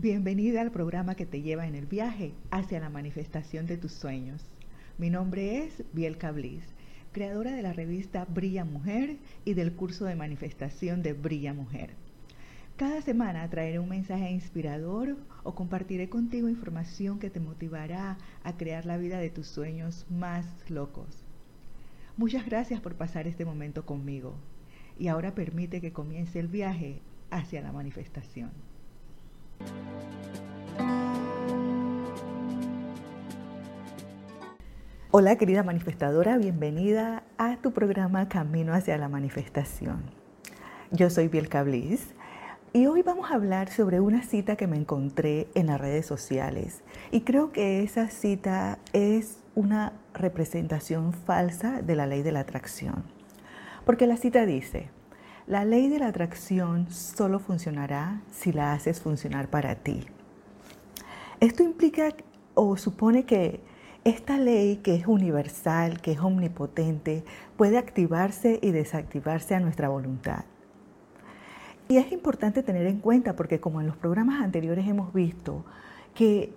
Bienvenida al programa que te lleva en el viaje hacia la manifestación de tus sueños. Mi nombre es Bielka Bliss, creadora de la revista Brilla Mujer y del curso de manifestación de Brilla Mujer. Cada semana traeré un mensaje inspirador o compartiré contigo información que te motivará a crear la vida de tus sueños más locos. Muchas gracias por pasar este momento conmigo y ahora permite que comience el viaje hacia la manifestación. Hola querida manifestadora, bienvenida a tu programa Camino hacia la Manifestación. Yo soy Bielka Bliss y hoy vamos a hablar sobre una cita que me encontré en las redes sociales y creo que esa cita es una representación falsa de la ley de la atracción. Porque la cita dice, la ley de la atracción solo funcionará si la haces funcionar para ti. Esto implica o supone que esta ley que es universal, que es omnipotente, puede activarse y desactivarse a nuestra voluntad. Y es importante tener en cuenta porque como en los programas anteriores hemos visto que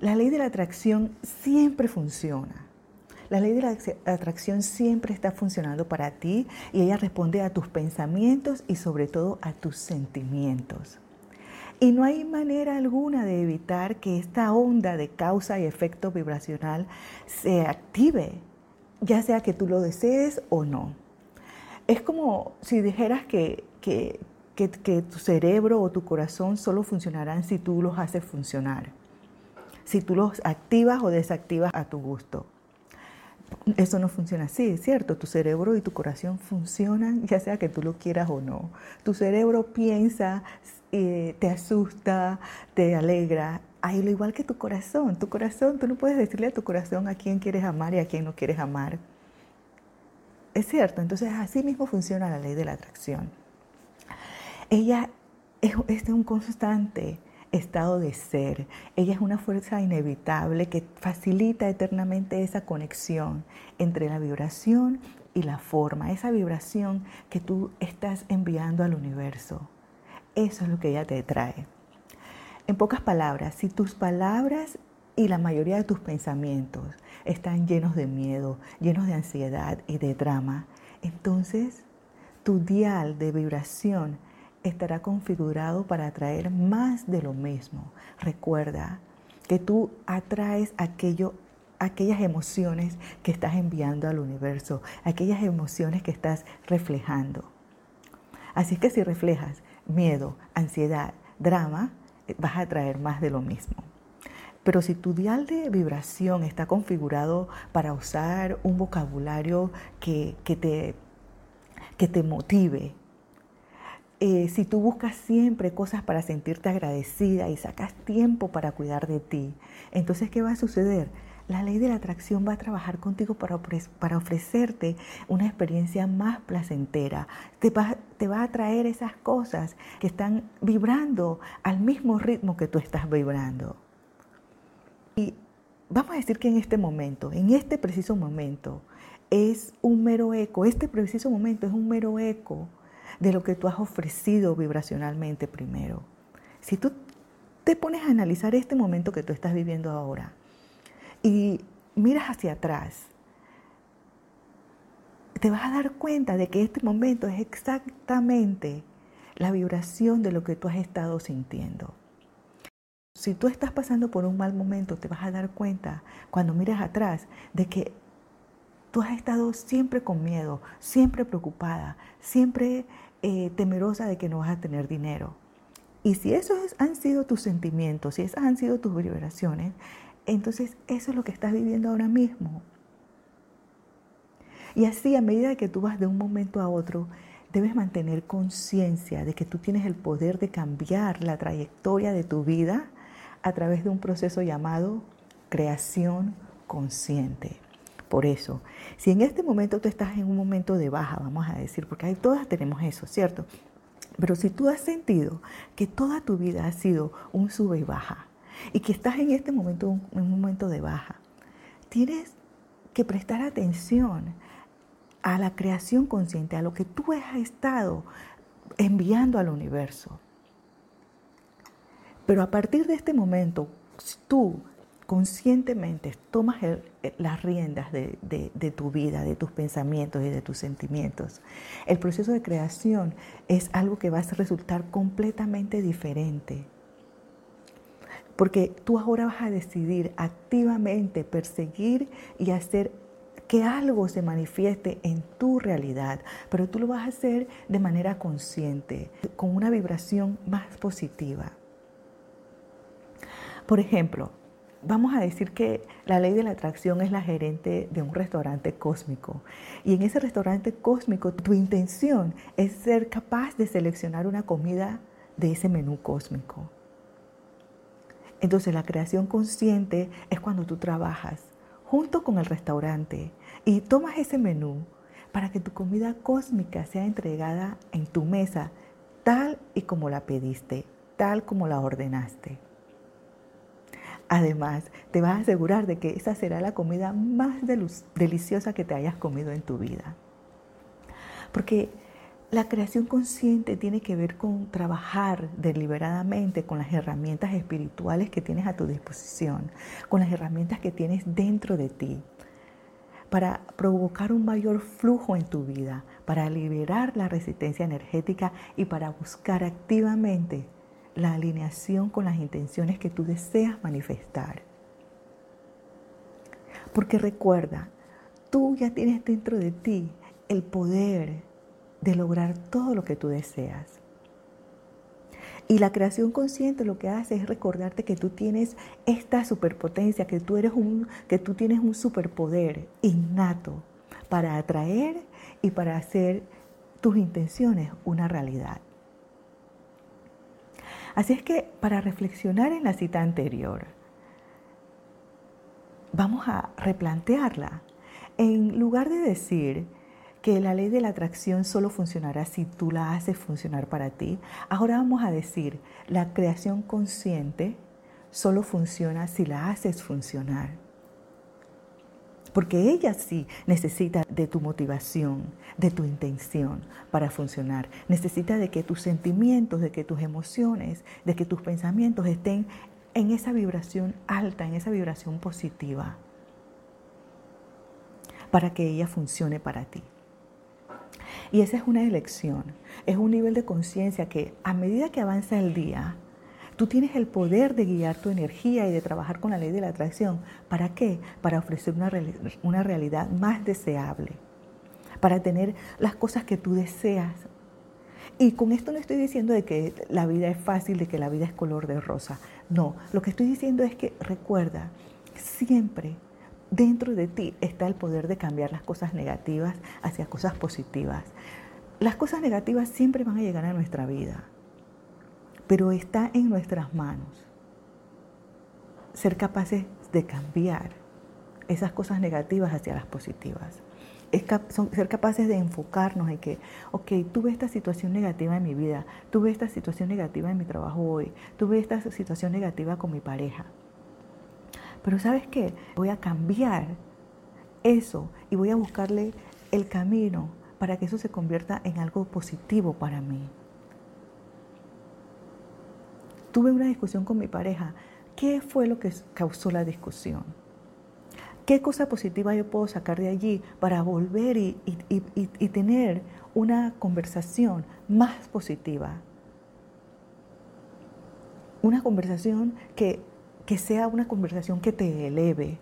la ley de la atracción siempre funciona. La ley de la atracción siempre está funcionando para ti y ella responde a tus pensamientos y sobre todo a tus sentimientos. Y no hay manera alguna de evitar que esta onda de causa y efecto vibracional se active, ya sea que tú lo desees o no. Es como si dijeras que, que, que, que tu cerebro o tu corazón solo funcionarán si tú los haces funcionar, si tú los activas o desactivas a tu gusto eso no funciona así, ¿cierto? Tu cerebro y tu corazón funcionan ya sea que tú lo quieras o no. Tu cerebro piensa, eh, te asusta, te alegra, lo igual que tu corazón. Tu corazón, tú no puedes decirle a tu corazón a quién quieres amar y a quién no quieres amar. Es cierto, entonces así mismo funciona la ley de la atracción. Ella es, es un constante estado de ser. Ella es una fuerza inevitable que facilita eternamente esa conexión entre la vibración y la forma, esa vibración que tú estás enviando al universo. Eso es lo que ella te trae. En pocas palabras, si tus palabras y la mayoría de tus pensamientos están llenos de miedo, llenos de ansiedad y de drama, entonces tu dial de vibración estará configurado para atraer más de lo mismo. Recuerda que tú atraes aquello, aquellas emociones que estás enviando al universo, aquellas emociones que estás reflejando. Así que si reflejas miedo, ansiedad, drama, eh, vas a atraer más de lo mismo. Pero si tu dial de vibración está configurado para usar un vocabulario que, te, que te motive, eh, si tú buscas siempre cosas para sentirte agradecida y sacas tiempo para cuidar de ti, entonces ¿qué va a suceder? La ley de la atracción va a trabajar contigo para, para ofrecerte una experiencia más placentera. Te va, te va a traer esas cosas que están vibrando al mismo ritmo que tú estás vibrando. Y vamos a decir que en este momento, en este preciso momento, es un mero eco, este preciso momento es un mero eco de lo que tú has ofrecido vibracionalmente primero. Si tú te pones a analizar este momento que tú estás viviendo ahora y miras hacia atrás, te vas a dar cuenta de que este momento es exactamente la vibración de lo que tú has estado sintiendo. Si tú estás pasando por un mal momento, te vas a dar cuenta cuando miras atrás de que Tú has estado siempre con miedo, siempre preocupada, siempre eh, temerosa de que no vas a tener dinero. Y si esos han sido tus sentimientos, si esas han sido tus vibraciones, entonces eso es lo que estás viviendo ahora mismo. Y así, a medida que tú vas de un momento a otro, debes mantener conciencia de que tú tienes el poder de cambiar la trayectoria de tu vida a través de un proceso llamado creación consciente. Por eso, si en este momento tú estás en un momento de baja, vamos a decir, porque ahí todas tenemos eso, ¿cierto? Pero si tú has sentido que toda tu vida ha sido un sube y baja y que estás en este momento en un momento de baja, tienes que prestar atención a la creación consciente, a lo que tú has estado enviando al universo. Pero a partir de este momento, tú conscientemente tomas las riendas de, de, tu vida, de tus pensamientos y de tus sentimientos, el proceso de creación es algo que va a resultar completamente diferente. Porque tú ahora vas a decidir activamente perseguir y hacer que algo se manifieste en tu realidad, pero tú lo vas a hacer de manera consciente, con una vibración más positiva. Por ejemplo, vamos a decir que la ley de la atracción es la gerente de un restaurante cósmico. Y en ese restaurante cósmico tu intención es ser capaz de seleccionar una comida de ese menú cósmico. Entonces la creación consciente es cuando tú trabajas junto con el restaurante y tomas ese menú para que tu comida cósmica sea entregada en tu mesa tal y como la pediste, tal como la ordenaste. Además, te vas a asegurar de que esa será la comida más deliciosa que te hayas comido en tu vida. Porque la creación consciente tiene que ver con trabajar deliberadamente con las herramientas espirituales que tienes a tu disposición, con las herramientas que tienes dentro de ti, para provocar un mayor flujo en tu vida, para liberar la resistencia energética y para buscar activamente la alineación con las intenciones que tú deseas manifestar. Porque recuerda, tú ya tienes dentro de ti el poder de lograr todo lo que tú deseas. Y la creación consciente lo que hace es recordarte que tú tienes esta superpotencia, que tú eres un que tú tienes un superpoder innato para atraer y para hacer tus intenciones una realidad. Así es que para reflexionar en la cita anterior, vamos a replantearla. En lugar de decir que la ley de la atracción solo funcionará si tú la haces funcionar para ti, ahora vamos a decir, la creación consciente solo funciona si la haces funcionar porque ella sí necesita de tu motivación, de tu intención para funcionar. Necesita de que tus sentimientos, de que tus emociones, de que tus pensamientos estén en esa vibración alta, en esa vibración positiva, para que ella funcione para ti. Y esa es una elección, es un nivel de conciencia que a medida que avanza el día, Tú tienes el poder de guiar tu energía y de trabajar con la ley de la atracción. ¿Para qué? Para ofrecer una, una realidad más deseable, para tener las cosas que tú deseas. Y con esto no estoy diciendo de que la vida es fácil, de que la vida es color de rosa. No, lo que estoy diciendo es que recuerda, siempre dentro de ti está el poder de cambiar las cosas negativas hacia cosas positivas. Las cosas negativas siempre van a llegar a nuestra vida pero está en nuestras manos ser capaces de cambiar esas cosas negativas hacia las positivas. Es ser capaces de enfocarnos en que, ok, tuve esta situación negativa en mi vida, tuve esta situación negativa en mi trabajo hoy, tuve esta situación negativa con mi pareja. Pero sabes qué? Voy a cambiar eso y voy a buscarle el camino para que eso se convierta en algo positivo para mí tuve una discusión con mi pareja. ¿Qué fue lo que causó la discusión? ¿Qué cosa positiva yo puedo sacar de allí para volver y, tener una conversación más positiva? Una conversación que, que sea una conversación que te eleve.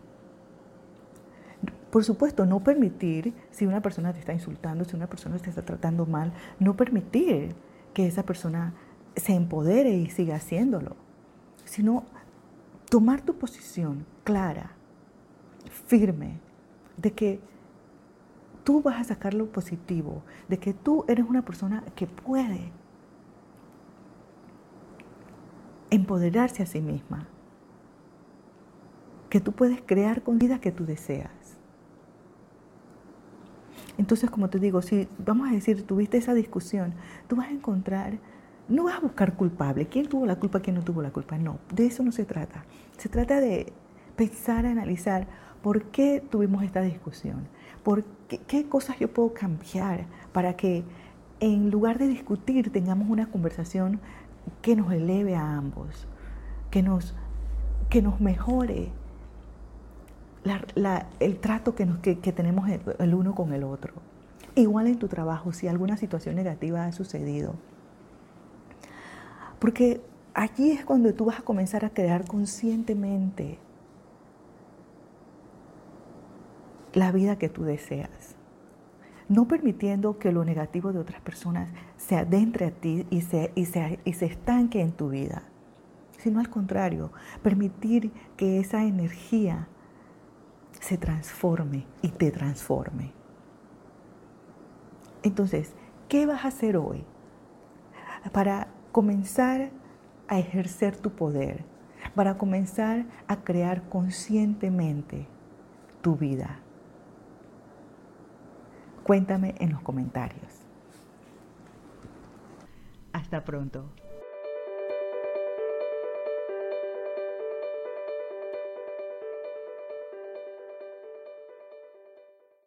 Por supuesto, no permitir, si una persona te está insultando, si una persona te está tratando mal, no permitir que esa persona se empodere y siga haciéndolo, sino tomar tu posición clara, firme, de que tú vas a sacar lo positivo, de que tú eres una persona que puede empoderarse a sí misma, que tú puedes crear con vida que tú deseas. Entonces, como te digo, si vamos a decir, tuviste esa discusión, tú vas a encontrar no vas a buscar culpable. ¿Quién tuvo la culpa? ¿Quién no tuvo la culpa? No, de eso no se trata. Se trata de pensar, analizar por qué tuvimos esta discusión, por qué, cosas yo puedo cambiar para que en lugar de discutir tengamos una conversación que nos eleve a ambos. que nos, que nos mejore el trato que, que tenemos el uno con el otro. Igual en tu trabajo, si alguna situación negativa ha sucedido. Porque allí es cuando tú vas a comenzar a crear conscientemente la vida que tú deseas. No permitiendo que lo negativo de otras personas se adentre a ti y se, y se, y se estanque en tu vida, sino al contrario, permitir que esa energía se transforme y te transforme. Entonces, ¿qué vas a hacer hoy para comenzar a ejercer tu poder, para comenzar a crear conscientemente tu vida? Cuéntame en los comentarios. Hasta pronto.